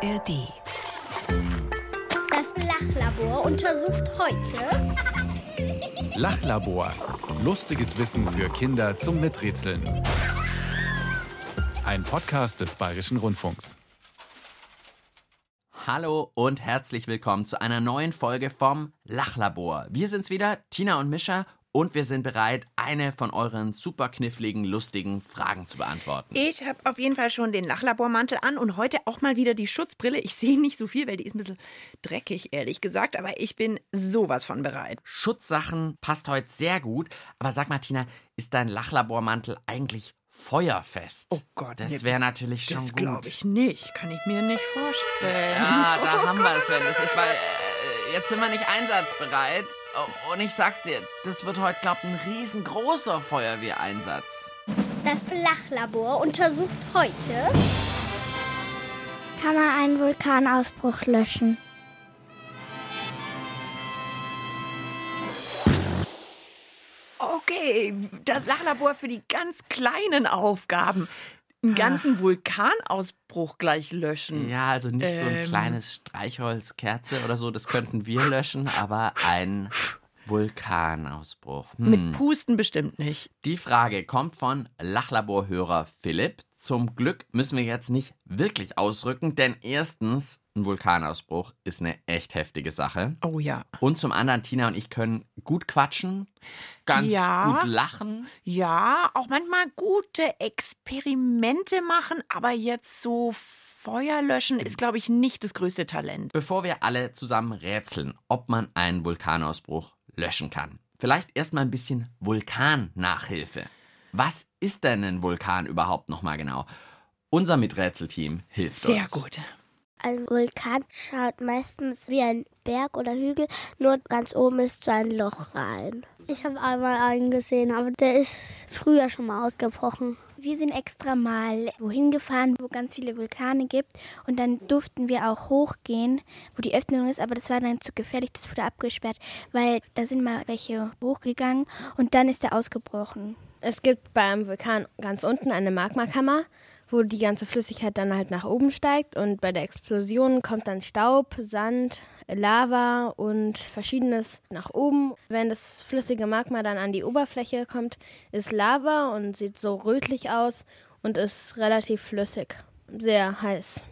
ARD. Das Lachlabor untersucht heute Lachlabor. Lustiges Wissen für Kinder zum Miträtseln. Ein Podcast des Bayerischen Rundfunks. Hallo und herzlich willkommen zu einer neuen Folge vom Lachlabor. Wir sind's wieder, Tina und Mischa, und wir sind bereit, eine von euren super kniffligen, lustigen Fragen zu beantworten. Ich habe auf jeden Fall schon den Lachlabormantel an und heute auch mal wieder die Schutzbrille. Ich sehe nicht so viel, weil die ist ein bisschen dreckig, ehrlich gesagt, aber ich bin sowas von bereit. Schutzsachen passt heute sehr gut, aber sag mal, Tina, ist dein Lachlabormantel eigentlich feuerfest? Oh Gott, Das wäre natürlich schon Das gut. glaube ich nicht. Kann ich mir nicht vorstellen. Ja, da haben wir es, wenn es ist, weil äh, jetzt sind wir nicht einsatzbereit. Oh, Und ich sag's dir, das wird heute, glaub ein riesengroßer Feuerwehreinsatz. Das Lachlabor untersucht heute Kann man einen Vulkanausbruch löschen? Okay, das Lachlabor für die ganz kleinen Aufgaben. Einen ganzen Vulkanausbruch gleich löschen. Ja, also nicht so ein Ähm. kleines Streichholz, Kerze oder so, das könnten wir löschen, aber ein Vulkanausbruch. Hm. Mit Pusten bestimmt nicht. Die Frage kommt von Lachlaborhörer Philipp. Zum Glück müssen wir jetzt nicht wirklich ausrücken, denn erstens, ein Vulkanausbruch ist eine echt heftige Sache. Oh ja. Und zum anderen, Tina und ich können gut quatschen, ganz Ja. gut lachen. Ja, auch manchmal gute Experimente machen, aber jetzt so Feuer löschen ist, glaube ich, nicht das größte Talent. Bevor wir alle zusammen rätseln, ob man einen Vulkanausbruch löschen kann. Vielleicht erstmal ein bisschen Vulkannachhilfe. Was ist denn ein Vulkan überhaupt nochmal genau? Unser Miträtselteam hilft Sehr uns. gut. Ein Vulkan schaut meistens wie ein Berg oder Hügel, nur ganz oben ist so ein Loch rein. Ich habe einmal einen gesehen, aber der ist früher schon mal ausgebrochen. Wir sind extra mal wohin gefahren, wo ganz viele Vulkane gibt. Und dann durften wir auch hochgehen, wo die Öffnung ist, aber das war dann zu gefährlich, das wurde abgesperrt, weil da sind mal welche hochgegangen und dann ist der ausgebrochen. Es gibt beim Vulkan ganz unten eine Magmakammer, wo die ganze Flüssigkeit dann halt nach oben steigt und bei der Explosion kommt dann Staub, Sand, Lava und verschiedenes nach oben. Wenn das flüssige Magma dann an die Oberfläche kommt, ist Lava und sieht so rötlich aus und ist relativ flüssig. Sehr heiß.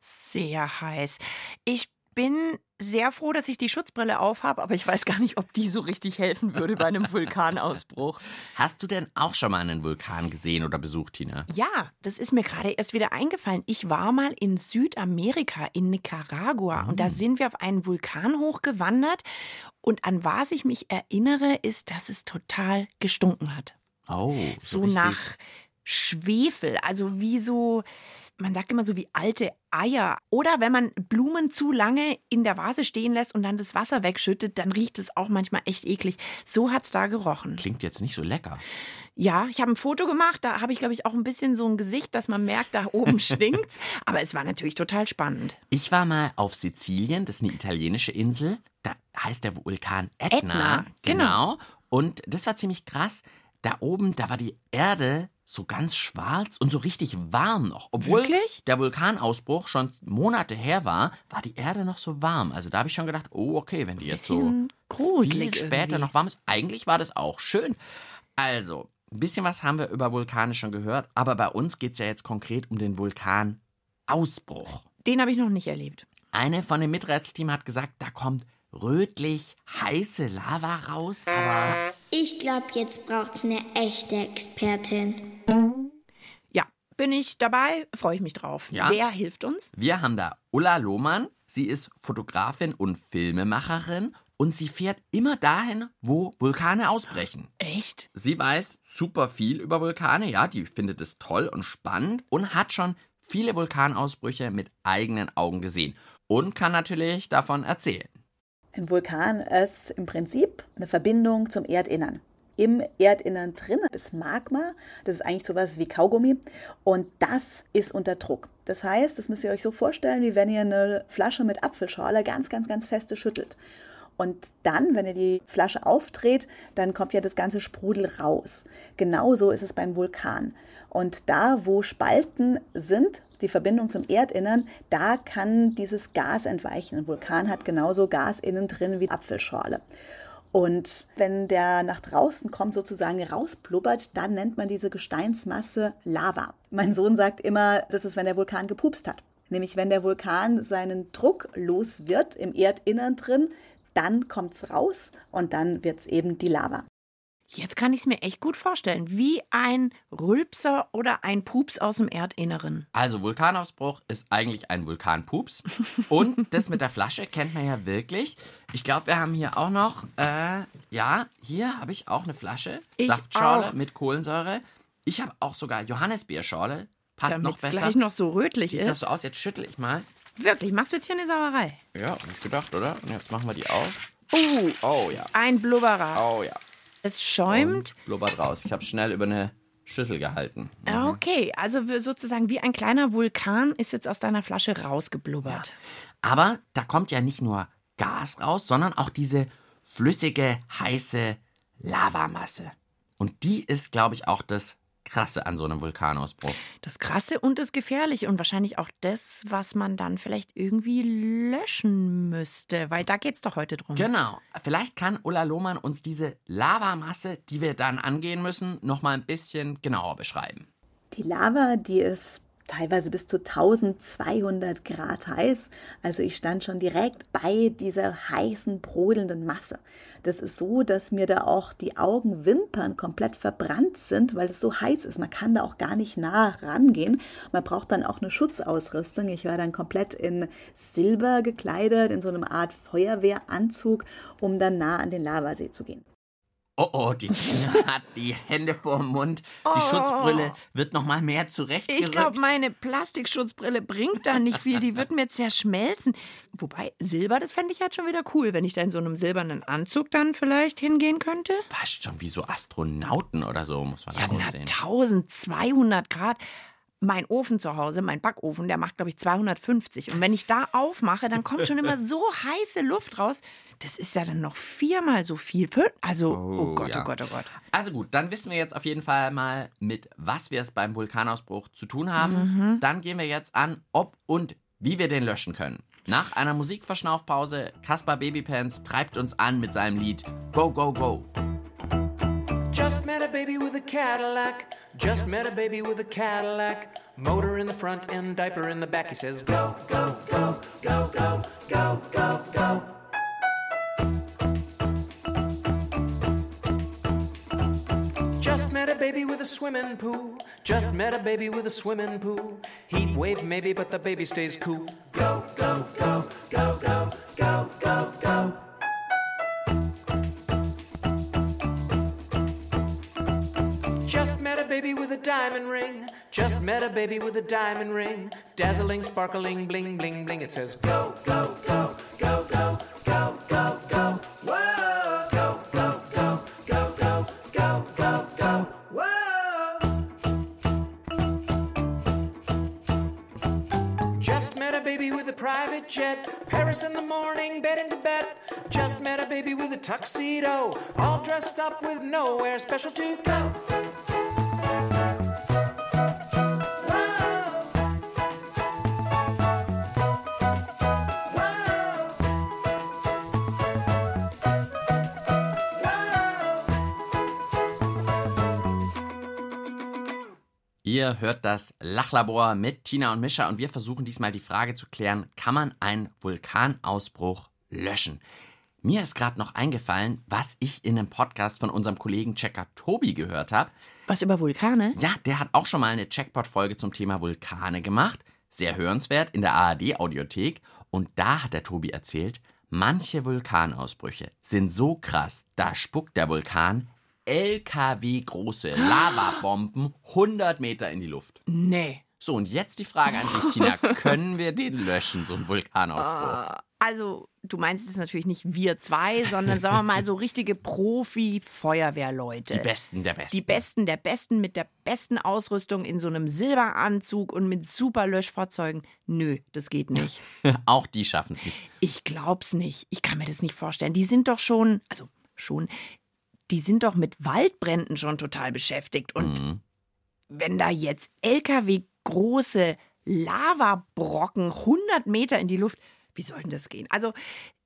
Sehr heiß. Ich bin sehr froh, dass ich die Schutzbrille aufhabe, aber ich weiß gar nicht, ob die so richtig helfen würde bei einem Vulkanausbruch. Hast du denn auch schon mal einen Vulkan gesehen oder besucht, Tina? Ja, das ist mir gerade erst wieder eingefallen. Ich war mal in Südamerika, in Nicaragua, und da sind wir auf einen Vulkan hochgewandert. Und an was ich mich erinnere, ist, dass es total gestunken hat. Oh, So richtig. nach Schwefel, also wie so, man sagt immer so wie alte Eier. Oder wenn man Blumen zu lange in der Vase stehen lässt und dann das Wasser wegschüttet, dann riecht es auch manchmal echt eklig. So hat's da gerochen. Klingt jetzt nicht so lecker. Ja, ich habe ein Foto gemacht, da habe ich, glaube ich, auch ein bisschen so ein Gesicht, dass man merkt, da oben stinkt's. Aber es war natürlich total spannend. Ich war mal auf Sizilien, das ist eine italienische Insel. Da heißt der Vulkan Etna. Ätna, genau. Und das war ziemlich krass. Da oben, da war die Erde so ganz schwarz und so richtig warm noch. Obwohl Wirklich? der Vulkanausbruch schon Monate her war, war die Erde noch so warm. Also da habe ich schon gedacht, oh okay, wenn die jetzt so viel später irgendwie. noch warm ist. Eigentlich war das auch schön. Also, ein bisschen was haben wir über Vulkane schon gehört, aber bei uns geht es ja jetzt konkret um den Vulkanausbruch. Den habe ich noch nicht erlebt. Eine von dem Miträtselteam hat gesagt, da kommt rötlich heiße Lava raus, aber Ich glaube, jetzt braucht's eine echte Expertin. Ja, bin ich dabei, freue ich mich drauf. Ja? Wer hilft uns? wir haben da Ulla Lohmann. Sie ist Fotografin und Filmemacherin und sie fährt immer dahin, wo Vulkane ausbrechen. Echt? Sie weiß super viel über Vulkane, ja, die findet es toll und spannend und hat schon viele Vulkanausbrüche mit eigenen Augen gesehen und kann natürlich davon erzählen. Ein Vulkan ist im Prinzip eine Verbindung zum Erdinnern. Im Erdinnern drin ist Magma, das ist eigentlich sowas wie Kaugummi und das ist unter Druck. Das heißt, das müsst ihr euch so vorstellen, wie wenn ihr eine Flasche mit Apfelschorle ganz, ganz, ganz feste schüttelt. Und dann, wenn ihr die Flasche aufdreht, dann kommt ja das ganze Sprudel raus. Genauso ist es beim Vulkan. Und da, wo Spalten sind, die Verbindung zum Erdinnern, da kann dieses Gas entweichen. Ein Vulkan hat genauso Gas innen drin wie Apfelschorle. Und wenn der nach draußen kommt, sozusagen rausblubbert, dann nennt man diese Gesteinsmasse Lava. Mein Sohn sagt immer, das ist, wenn der Vulkan gepupst hat. Nämlich, wenn der Vulkan seinen Druck los wird im Erdinnern drin, dann kommt es raus und dann wird es eben die Lava. Jetzt kann ich es mir echt gut vorstellen, wie ein Rülpser oder ein Pups aus dem Erdinneren. Also Vulkanausbruch ist eigentlich ein Vulkanpups. Und das mit der Flasche kennt man ja wirklich. Ich glaube, wir haben hier auch noch, äh, ja, hier habe ich auch eine Flasche. Ich Saftschorle auch. mit Kohlensäure. Ich habe auch sogar Johannisbeerschorle. Passt Damit noch es besser. gleich noch so rötlich Sieht das ist. so aus, jetzt schüttel ich mal. Wirklich, machst du jetzt hier eine Sauerei? Ja, hab ich gedacht, oder? Und jetzt machen wir die auf. Uh, Oh ja, ein Blubberer. oh ja. Es schäumt. Blubbert raus. Ich habe schnell über eine Schüssel gehalten. Ja, Okay, also sozusagen wie ein kleiner Vulkan ist jetzt aus deiner Flasche rausgeblubbert. Aber da kommt ja nicht nur Gas raus, sondern auch diese flüssige, heiße Lavamasse. Und die ist, glaube ich, auch das Krasse an so einem Vulkanausbruch. Das Krasse und das Gefährliche und wahrscheinlich auch das, was man dann vielleicht irgendwie löschen müsste, weil da geht's doch heute drum. Genau. Vielleicht kann Ulla Lohmann uns diese Lavamasse, die wir dann angehen müssen, noch mal ein bisschen genauer beschreiben. Die Lava, die ist teilweise bis zu 1200 Grad heiß. Also ich stand schon direkt bei dieser heißen, brodelnden Masse. Das ist so, dass mir da auch die Augenwimpern komplett verbrannt sind, weil es so heiß ist. Man kann da auch gar nicht nah rangehen. Man braucht dann auch eine Schutzausrüstung. Ich war dann komplett in Silber gekleidet, in so einem Art Feuerwehranzug, um dann nah an den Lavasee zu gehen. Oh oh, die Tina hat die Hände vorm Mund. Die Schutzbrille wird noch mal mehr Ich zurechtgerückt. glaube, meine Plastikschutzbrille bringt da nicht viel. Die wird mir zerschmelzen. Wobei, Silber, das fände ich halt schon wieder cool, wenn ich da in so einem silbernen Anzug dann vielleicht hingehen könnte. Fast schon wie so Astronauten oder so, muss man Ja, aussehen. 1200 Grad. Mein Ofen zu Hause, mein Backofen, der macht, glaube ich, 250. Und wenn ich da aufmache, dann kommt schon immer so heiße Luft raus. Das ist ja dann noch viermal so viel. Also, oh, Oh, Gott, ja. oh Gott, oh Gott. Also gut, dann wissen wir jetzt auf jeden Fall mal, mit was wir es beim Vulkanausbruch zu tun haben. Mhm. Dann gehen wir jetzt an, ob und wie wir den löschen können. Nach einer Musikverschnaufpause, Caspar Babypants treibt uns an mit seinem Lied Go, Go, Go. Just met a baby with a Cadillac. Just met a baby with a Cadillac. Motor in the front and diaper in the back. He says, Go, go, go, go, go, go, go, go. Just met a baby with a swimming pool. Just met a baby with a swimming pool. Heat wave maybe, but the baby stays cool. Go, go, go, go, go, go, go, go. With a diamond ring. Just met a baby with a diamond ring. Dazzling, sparkling, bling, bling, bling. It says go, go, go, go, go, go, go, go. Whoa! Go, go, go, go, go, go, go, go. Whoa! Just met a baby with a private jet. Paris in the morning, bed in Tibet. Just met a baby with a tuxedo. All dressed up with nowhere special to go. Ihr hört das Lachlabor mit Tina und Mischa und wir versuchen diesmal die Frage zu klären, kann man einen Vulkanausbruch löschen? Mir ist gerade noch eingefallen, was ich in einem Podcast von unserem Kollegen Checker Tobi gehört habe. Was über Vulkane? Ja, der hat auch schon mal eine Checkpot-Folge zum Thema Vulkane gemacht. Sehr hörenswert in der ARD-Audiothek. Und da hat der Tobi erzählt, manche Vulkanausbrüche sind so krass, da spuckt der Vulkan LKW-große Lavabomben 100 Meter in die Luft. Nee. So, und jetzt die Frage an dich, Tina. Können wir den löschen, so einen Vulkanausbruch? Also, du meinst jetzt natürlich nicht wir zwei, sondern sagen wir mal so richtige Profi-Feuerwehrleute. Die Besten der Besten. Die Besten der Besten mit der besten Ausrüstung in so einem Silberanzug und mit super Löschfahrzeugen. Nö, das geht nicht. Auch die schaffen es nicht. Ich glaub's nicht. Ich kann mir das nicht vorstellen. Die sind doch schon, also schon, die sind doch mit Waldbränden schon total beschäftigt. Und wenn da jetzt LKW große Lavabrocken 100 Meter in die Luft. Wie soll denn das gehen? Also,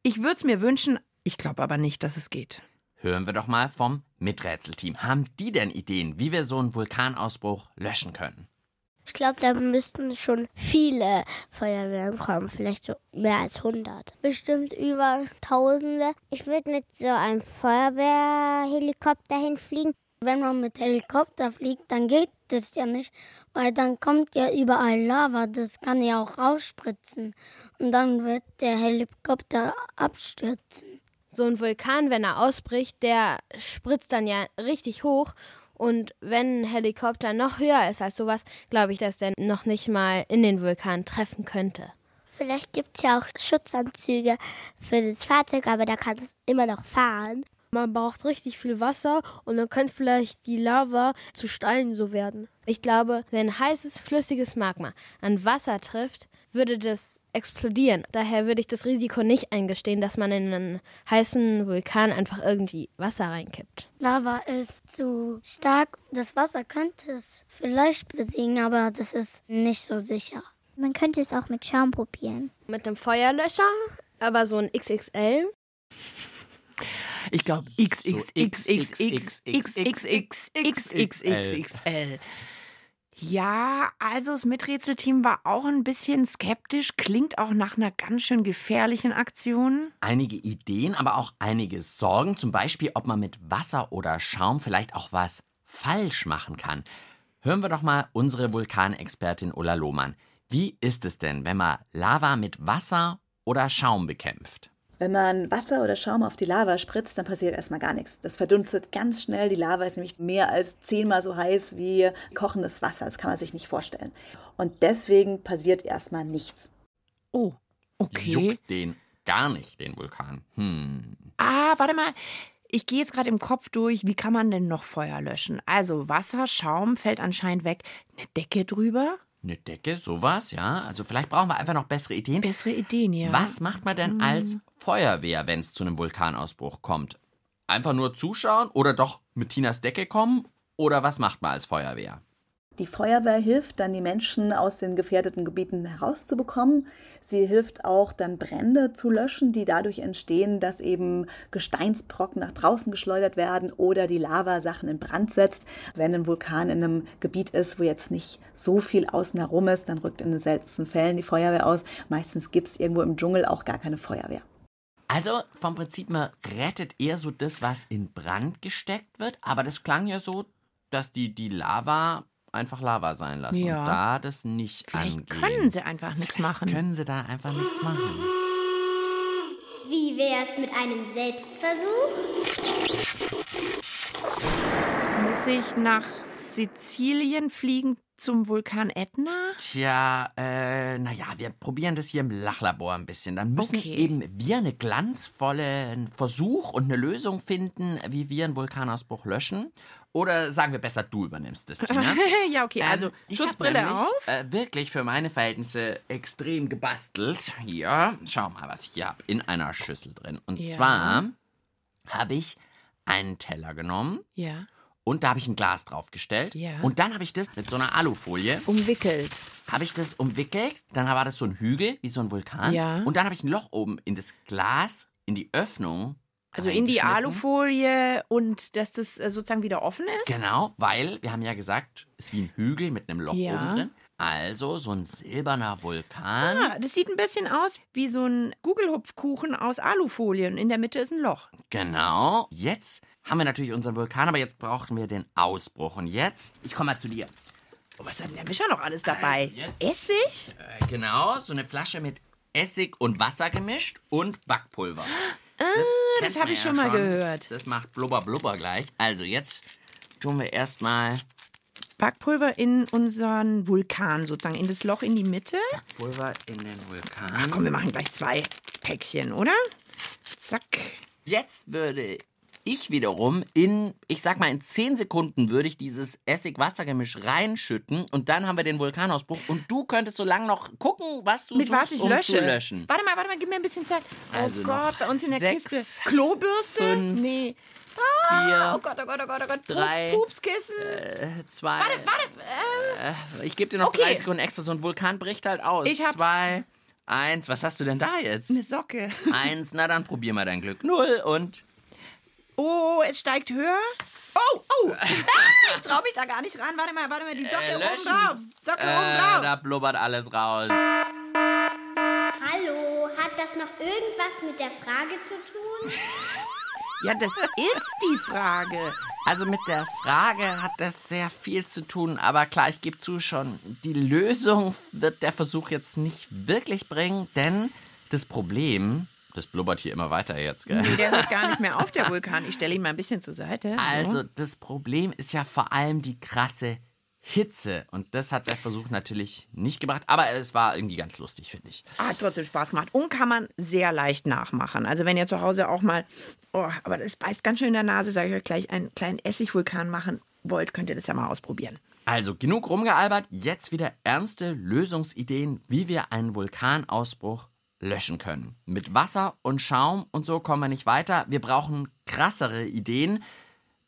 ich würde es mir wünschen, ich glaube aber nicht, dass es geht. Hören wir doch mal vom Miträtselteam. Haben die denn Ideen, wie wir so einen Vulkanausbruch löschen können? Ich glaube, da müssten schon viele Feuerwehren kommen, vielleicht so mehr als 100. Bestimmt über Tausende. Ich würde mit so einem Feuerwehrhelikopter hinfliegen. Wenn man mit Helikopter fliegt, dann geht das ja nicht, weil dann kommt ja überall Lava, das kann ja auch rausspritzen. Und dann wird der Helikopter abstürzen. So ein Vulkan, wenn er ausbricht, der spritzt dann ja richtig hoch. Und wenn ein Helikopter noch höher ist als sowas, glaube ich, dass der noch nicht mal in den Vulkan treffen könnte. Vielleicht gibt es ja auch Schutzanzüge für das Fahrzeug, aber da kann es immer noch fahren. Man braucht richtig viel Wasser und dann könnte vielleicht die Lava zu Steinen so werden. Ich glaube, wenn heißes, flüssiges Magma an Wasser trifft, würde das explodieren. Daher würde ich das Risiko nicht eingestehen, dass man in einen heißen Vulkan einfach irgendwie Wasser reinkippt. Lava ist zu stark. Das Wasser könnte es vielleicht besiegen, aber das ist nicht so sicher. Man könnte es auch mit Schaum probieren. Mit einem Feuerlöscher, aber so ein XXL. Ich glaube, XXXXXXXXXXXL. Ja, also das Miträtselteam war auch ein bisschen skeptisch, klingt auch nach einer ganz schön gefährlichen Aktion. Einige Ideen, aber auch einige Sorgen, zum Beispiel, ob man mit Wasser oder Schaum vielleicht auch was falsch machen kann. Hören wir doch mal unsere Vulkanexpertin Ulla Lohmann. Wie ist es denn, wenn man Lava mit Wasser oder Schaum bekämpft? Wenn man Wasser oder Schaum auf die Lava spritzt, dann passiert erstmal gar nichts. Das verdunstet ganz schnell. Die Lava ist nämlich mehr als zehnmal so heiß wie kochendes Wasser. Das kann man sich nicht vorstellen. Und deswegen passiert erstmal nichts. Oh, okay. Juckt den gar nicht, den Vulkan. Hm. Ah, warte mal. Ich gehe jetzt gerade im Kopf durch, wie kann man denn noch Feuer löschen? Also Wasser, Schaum fällt anscheinend weg. Eine Decke drüber? Eine Decke, sowas, ja. Also vielleicht brauchen wir einfach noch bessere Ideen. Bessere Ideen, ja. Was macht man denn als Feuerwehr, wenn es zu einem Vulkanausbruch kommt? Einfach nur zuschauen oder doch mit Tinas Decke kommen? Oder was macht man als Feuerwehr? Die Feuerwehr hilft dann, die Menschen aus den gefährdeten Gebieten herauszubekommen. Sie hilft auch dann Brände zu löschen, die dadurch entstehen, dass eben Gesteinsbrocken nach draußen geschleudert werden oder die Lava Sachen in Brand setzt. Wenn ein Vulkan in einem Gebiet ist, wo jetzt nicht so viel außen herum ist, dann rückt in den seltensten Fällen die Feuerwehr aus. Meistens gibt es irgendwo im Dschungel auch gar keine Feuerwehr. Also vom Prinzip, man rettet eher so das, was in Brand gesteckt wird. Aber das klang ja so, dass die, die Lava einfach Lava sein lassen Ja. und da das nicht Vielleicht angehen. können sie einfach nichts machen. Können sie da einfach nichts machen. Wie wär's mit einem Selbstversuch? Muss ich nach Sizilien fliegen zum Vulkan Ätna? Tja, äh, naja, wir probieren das hier im Lachlabor ein bisschen. Dann müssen Okay. eben wir einen glanzvollen Versuch und eine Lösung finden, wie wir einen Vulkanausbruch löschen. Oder sagen wir besser, du übernimmst das, Tina. ja, okay, also Ähm, Schutzbrille nämlich, auf. Äh, wirklich für meine Verhältnisse extrem gebastelt. Hier, schau mal, was ich hier habe. In einer Schüssel drin. Und Ja. zwar habe ich einen Teller genommen Ja, und da habe ich ein Glas draufgestellt. Ja. Und dann habe ich das mit so einer Alufolie, umwickelt. habe ich das umwickelt. Dann war das so ein Hügel, wie so ein Vulkan. Ja. Und dann habe ich ein Loch oben in das Glas, in die Öffnung. Also in die. Alufolie und dass das äh, sozusagen wieder offen ist? Genau, weil wir haben ja gesagt, es ist wie ein Hügel mit einem Loch Ja. oben drin. Also so ein silberner Vulkan. Ah, das sieht ein bisschen aus wie so ein Gugelhupfkuchen aus Alufolie und in der Mitte ist ein Loch. Genau. Jetzt haben wir natürlich unseren Vulkan, aber jetzt brauchen wir den Ausbruch. Und jetzt, ich komme mal zu dir. Oh, was hat denn der Mischer noch alles dabei? Also jetzt- Essig? Äh, genau, so eine Flasche mit Essig und Wasser gemischt und Backpulver. Das, das kennt hab man ich schon mal gehört. Das macht blubber blubber gleich. Also jetzt tun wir erstmal Backpulver in unseren Vulkan sozusagen, in das Loch in die Mitte. Pulver in den Vulkan. Ach komm, wir machen gleich zwei Päckchen, oder? Zack. Jetzt würde Ich wiederum in, ich sag mal, in 10 Sekunden würde ich dieses Essig-Wasser-Gemisch reinschütten und dann haben wir den Vulkanausbruch und du könntest so lange noch gucken, was du Mit suchst, was ich um lösche. zu löschen. Warte mal, warte mal, gib mir ein bisschen Zeit. Oh Also Gott, bei uns in der sechs, Kiste. Klobürste? fünf, nee. Vier, Oh Gott, oh Gott, oh Gott, oh Gott. Drei, Pupskissen. äh, zwei. warte, warte. Äh, Ich gebe dir noch Okay. drei Sekunden extra, so ein Vulkan bricht halt aus. Ich hab's. Zwei, eins, was hast du denn da jetzt? eine Socke. Eins, na dann probier mal dein Glück. Null und Oh, es steigt höher. Oh, oh. Ah, ich trau mich da gar nicht ran. Warte mal, warte mal, die Socke Äh, oben drauf. Socke oben äh, drauf. da blubbert alles raus. Hallo, hat das noch irgendwas mit der Frage zu tun? Ja, das ist die Frage. Also mit der Frage hat das sehr viel zu tun, aber klar, ich gebe zu schon, die Lösung wird der Versuch jetzt nicht wirklich bringen, denn das Problem, das blubbert hier immer weiter jetzt, gell? Nee, der hört gar nicht mehr auf, der Vulkan. Ich stelle ihn mal ein bisschen zur Seite. Also das Problem ist ja vor allem die krasse Hitze und das hat der Versuch natürlich nicht gebracht, aber es war irgendwie ganz lustig, finde ich. Hat trotzdem Spaß gemacht und kann man sehr leicht nachmachen. Also wenn ihr zu Hause auch mal, oh, aber das beißt ganz schön in der Nase, sage ich euch gleich, einen kleinen Essigvulkan machen wollt, könnt ihr das ja mal ausprobieren. Also genug rumgealbert, jetzt wieder ernste Lösungsideen, wie wir einen Vulkanausbruch löschen können. Mit Wasser und Schaum und so kommen wir nicht weiter. Wir brauchen krassere Ideen.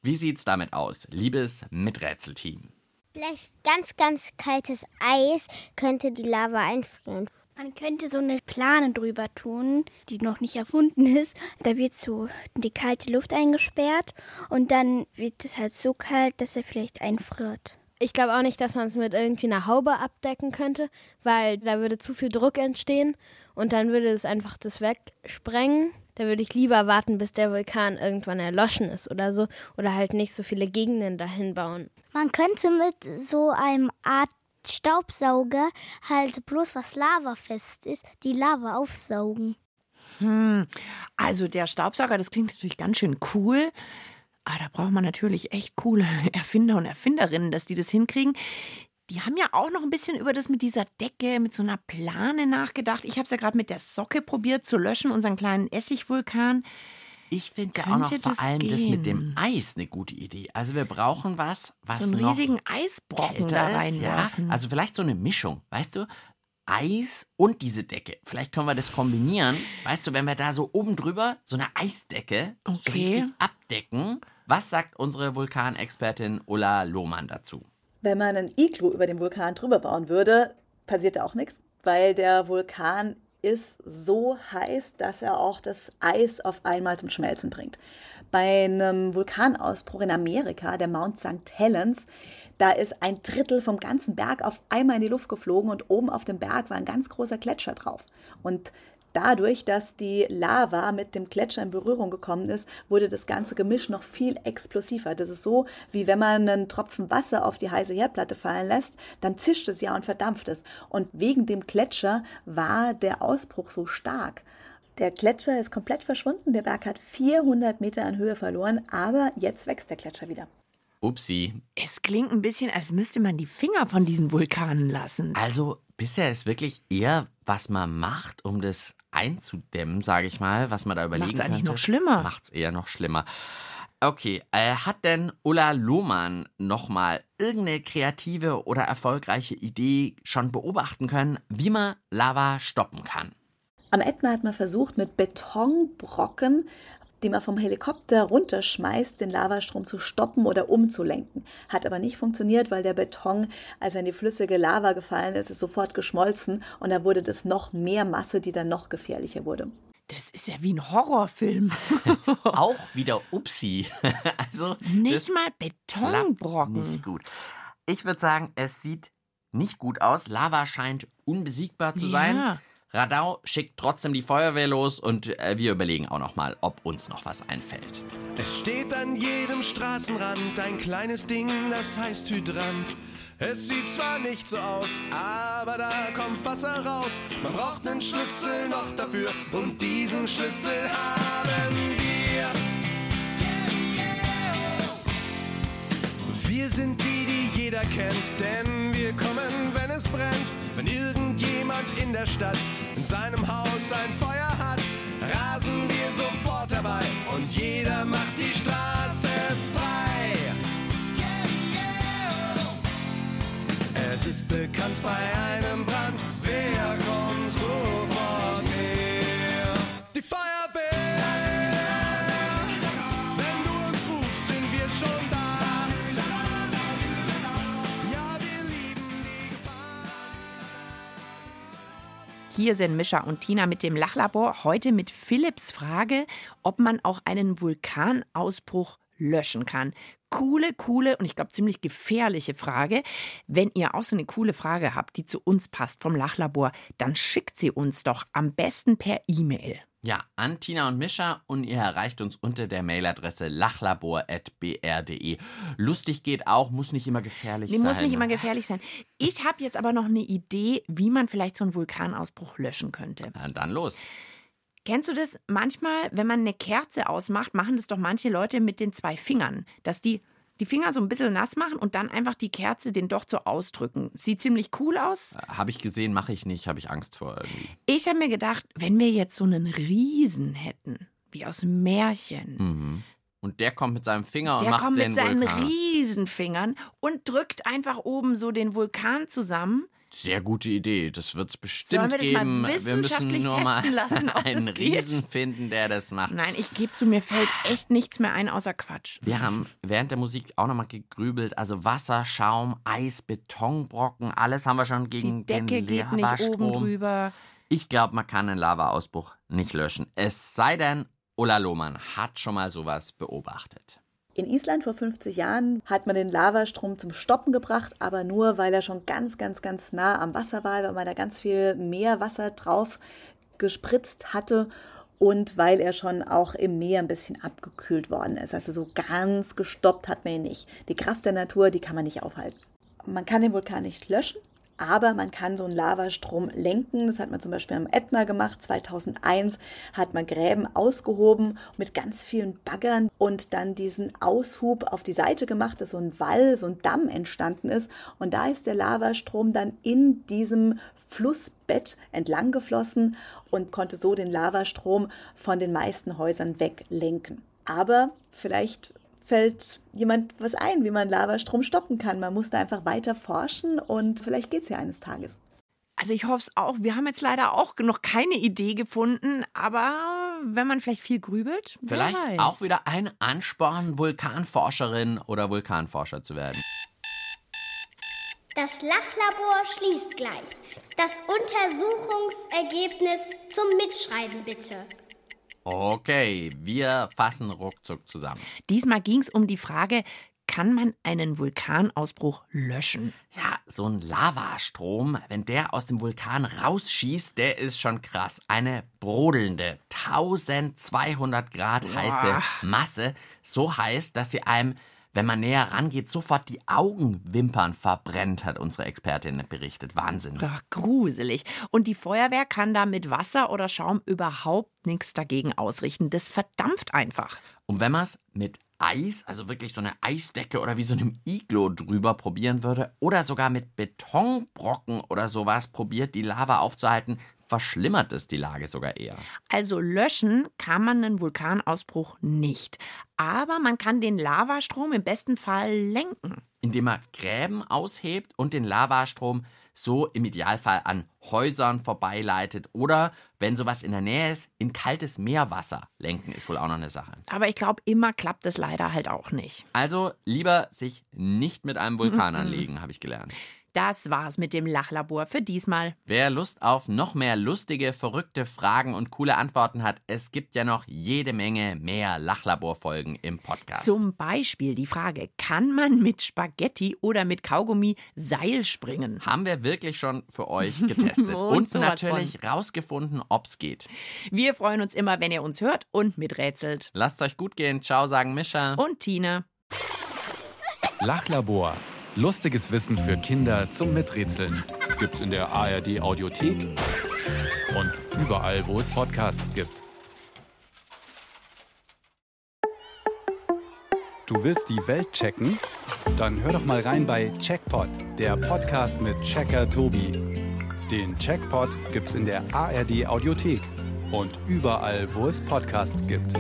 Wie sieht's damit aus, liebes Miträtselteam? Vielleicht ganz, ganz kaltes Eis könnte die Lava einfrieren. Man könnte so eine Plane drüber tun, die noch nicht erfunden ist. Da wird so die kalte Luft eingesperrt und dann wird es halt so kalt, dass er vielleicht einfriert. Ich glaube auch nicht, dass man es mit irgendwie einer Haube abdecken könnte, weil da würde zu viel Druck entstehen und dann würde es einfach das wegsprengen. Da würde ich lieber warten, bis der Vulkan irgendwann erloschen ist oder so oder halt nicht so viele Gegenden dahin bauen. Man könnte mit so einem Art Staubsauger halt bloß was lavafest ist, die Lava aufsaugen. Also der Staubsauger, das klingt natürlich ganz schön cool. Aber da braucht man natürlich echt coole Erfinder und Erfinderinnen, dass die das hinkriegen. Die haben ja auch noch ein bisschen über das mit dieser Decke, mit so einer Plane nachgedacht. Ich habe es ja gerade mit der Socke probiert zu löschen, unseren kleinen Essigvulkan. Ich finde ja auch noch vor das allem das gehen? mit dem Eis eine gute Idee. Also wir brauchen was, was So einen noch riesigen Eisbrocken da ist, ja. reinwerfen. Also vielleicht so eine Mischung, weißt du? Eis und diese Decke. Vielleicht können wir das kombinieren. Weißt du, wenn wir da so oben drüber so eine Eisdecke so Okay. richtig abdecken. Was sagt unsere Vulkanexpertin Ulla Lohmann dazu? Wenn man einen Iglu über den Vulkan drüber bauen würde, passiert da auch nichts, weil der Vulkan ist so heiß, dass er auch das Eis auf einmal zum Schmelzen bringt. Bei einem Vulkanausbruch in Amerika, der Mount St. Helens, da ist ein Drittel vom ganzen Berg auf einmal in die Luft geflogen und oben auf dem Berg war ein ganz großer Gletscher drauf. Und Dadurch, dass die Lava mit dem Gletscher in Berührung gekommen ist, wurde das ganze Gemisch noch viel explosiver. Das ist so, wie wenn man einen Tropfen Wasser auf die heiße Herdplatte fallen lässt, dann zischt es ja und verdampft es. Und wegen dem Gletscher war der Ausbruch so stark. Der Gletscher ist komplett verschwunden, der Berg hat 400 Meter an Höhe verloren, aber jetzt wächst der Gletscher wieder. Upsi. Es klingt ein bisschen, als müsste man die Finger von diesen Vulkanen lassen. Also bisher ist wirklich eher, was man macht, um das einzudämmen, sage ich mal, was man da überlegen Macht's eigentlich könnte. noch schlimmer. Macht's eher noch schlimmer. Okay, äh, hat denn Ulla Lohmann nochmal irgendeine kreative oder erfolgreiche Idee schon beobachten können, wie man Lava stoppen kann? Am Ätna hat man versucht, mit Betonbrocken, die man vom Helikopter runterschmeißt, den Lavastrom zu stoppen oder umzulenken. Hat aber nicht funktioniert, weil der Beton, als er in die flüssige Lava gefallen ist, ist sofort geschmolzen und da wurde das noch mehr Masse, die dann noch gefährlicher wurde. Das ist ja wie ein Horrorfilm. Auch wieder Upsi. also Nicht mal Betonbrocken. Nicht gut. Ich würde sagen, es sieht nicht gut aus. Lava scheint unbesiegbar zu sein. Ja. Radau schickt trotzdem die Feuerwehr los und äh, wir überlegen auch noch mal, ob uns noch was einfällt. Es steht an jedem Straßenrand ein kleines Ding, das heißt Hydrant. Es sieht zwar nicht so aus, aber da kommt Wasser raus. Man braucht einen Schlüssel noch dafür und diesen Schlüssel haben wir. Wir sind die, die jeder kennt, denn wir kommen, wenn es brennt. Wenn irgendjemand in der Stadt in seinem Haus ein Feuer hat, rasen wir sofort dabei und jeder macht die Straße frei. Es ist bekannt bei einem Brand, wer kommt so? Hier sind Mischa und Tina mit dem Lachlabor. Heute mit Philipps Frage, ob man auch einen Vulkanausbruch löschen kann. Coole, coole und ich glaube ziemlich gefährliche Frage. Wenn ihr auch so eine coole Frage habt, die zu uns passt vom Lachlabor, dann schickt sie uns doch am besten per E-Mail. Ja, an Tina und Mischa und ihr erreicht uns unter der Mailadresse lachlabor.br.de. Lustig geht auch, muss nicht immer gefährlich Die sein. muss nicht immer gefährlich sein. Ich habe jetzt aber noch eine Idee, wie man vielleicht so einen Vulkanausbruch löschen könnte. Na, dann los. Kennst du das? Manchmal, wenn man eine Kerze ausmacht, machen das doch manche Leute mit den zwei Fingern, dass die die Finger so ein bisschen nass machen und dann einfach die Kerze den Docht so ausdrücken. Sieht ziemlich cool aus. Habe ich gesehen, mache ich nicht, habe ich Angst vor irgendwie. Ich habe mir gedacht, wenn wir jetzt so einen Riesen hätten, wie aus dem Märchen, Mhm. Und der kommt mit seinem Finger und der macht kommt den mit seinen Vulkan. Riesenfingern und drückt einfach oben so den Vulkan zusammen. Sehr gute Idee. Das wird es bestimmt wir das geben. wir müssen nur mal lassen, einen? Riesen finden, der das macht. Nein, ich gebe zu, mir fällt echt nichts mehr ein außer Quatsch. Wir haben während der Musik auch nochmal gegrübelt. Also Wasser, Schaum, Eis, Betonbrocken, alles haben wir schon gegen Die Decke den geht nicht oben drüber. Ich glaube, man kann einen Lavaausbruch nicht löschen. Es sei denn, Ulla Lohmann hat schon mal sowas beobachtet. In Island vor 50 Jahren hat man den Lavastrom zum Stoppen gebracht, aber nur, weil er schon ganz, ganz, ganz nah am Wasser war, weil man da ganz viel Meerwasser drauf gespritzt hatte und weil er schon auch im Meer ein bisschen abgekühlt worden ist. Also so ganz gestoppt hat man ihn nicht. Die Kraft der Natur, die kann man nicht aufhalten. Man kann den Vulkan nicht löschen, aber man kann so einen Lavastrom lenken. Das hat man zum Beispiel am Ätna gemacht. 2001 hat man Gräben ausgehoben mit ganz vielen Baggern und dann diesen Aushub auf die Seite gemacht, dass so ein Wall, so ein Damm entstanden ist. Und da ist der Lavastrom dann in diesem Flussbett entlang geflossen und konnte so den Lavastrom von den meisten Häusern weglenken. Aber vielleicht fällt jemand was ein, wie man Lavastrom stoppen kann. Man muss da einfach weiter forschen und vielleicht geht es ja eines Tages. Also ich hoffe es auch. Wir haben jetzt leider auch noch keine Idee gefunden, aber wenn man vielleicht viel grübelt, wer Vielleicht weiß. auch wieder ein Ansporn, Vulkanforscherin oder Vulkanforscher zu werden. Das Lachlabor schließt gleich. Das Untersuchungsergebnis zum Mitschreiben bitte. Okay, wir fassen ruckzuck zusammen. Diesmal ging es um die Frage, kann man einen Vulkanausbruch löschen? Ja, so ein Lavastrom, wenn der aus dem Vulkan rausschießt, der ist schon krass. Eine brodelnde, 1200 Grad heiße Masse. So heiß, dass sie einem, wenn man näher rangeht, sofort die Augenwimpern verbrennt, hat unsere Expertin berichtet. Wahnsinn. Ach, gruselig. Und die Feuerwehr kann da mit Wasser oder Schaum überhaupt nichts dagegen ausrichten. Das verdampft einfach. Und wenn man es mit Eis, also wirklich so eine Eisdecke oder wie so einem Iglo drüber probieren würde oder sogar mit Betonbrocken oder sowas probiert, die Lava aufzuhalten, verschlimmert es die Lage sogar eher. Also löschen kann man einen Vulkanausbruch nicht. Aber man kann den Lavastrom im besten Fall lenken. Indem man Gräben aushebt und den Lavastrom so im Idealfall an Häusern vorbeileitet oder, wenn sowas in der Nähe ist, in kaltes Meerwasser lenken ist wohl auch noch eine Sache. Aber ich glaube, immer klappt es leider halt auch nicht. Also lieber sich nicht mit einem Vulkan anlegen, habe ich gelernt. Das war's mit dem Lachlabor für diesmal. Wer Lust auf noch mehr lustige, verrückte Fragen und coole Antworten hat, es gibt ja noch jede Menge mehr Lachlabor-Folgen im Podcast. Zum Beispiel die Frage, kann man mit Spaghetti oder mit Kaugummi Seil springen? haben wir wirklich schon für euch getestet Und und, natürlich rausgefunden, ob's geht. Wir freuen uns immer, wenn ihr uns hört und miträtselt. Lasst euch gut gehen. Ciao, sagen Mischa. Und Tina. Lachlabor. Lustiges Wissen für Kinder zum Miträtseln. Gibt's in der ARD Audiothek und überall, wo es Podcasts gibt. Du willst die Welt checken? Dann hör doch mal rein bei Checkpot, der Podcast mit Checker Tobi. Den Checkpot gibt's in der ARD Audiothek und überall, wo es Podcasts gibt.